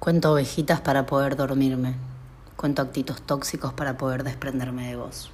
Cuento ovejitas para poder dormirme. Cuento actitos tóxicos para poder desprenderme de vos.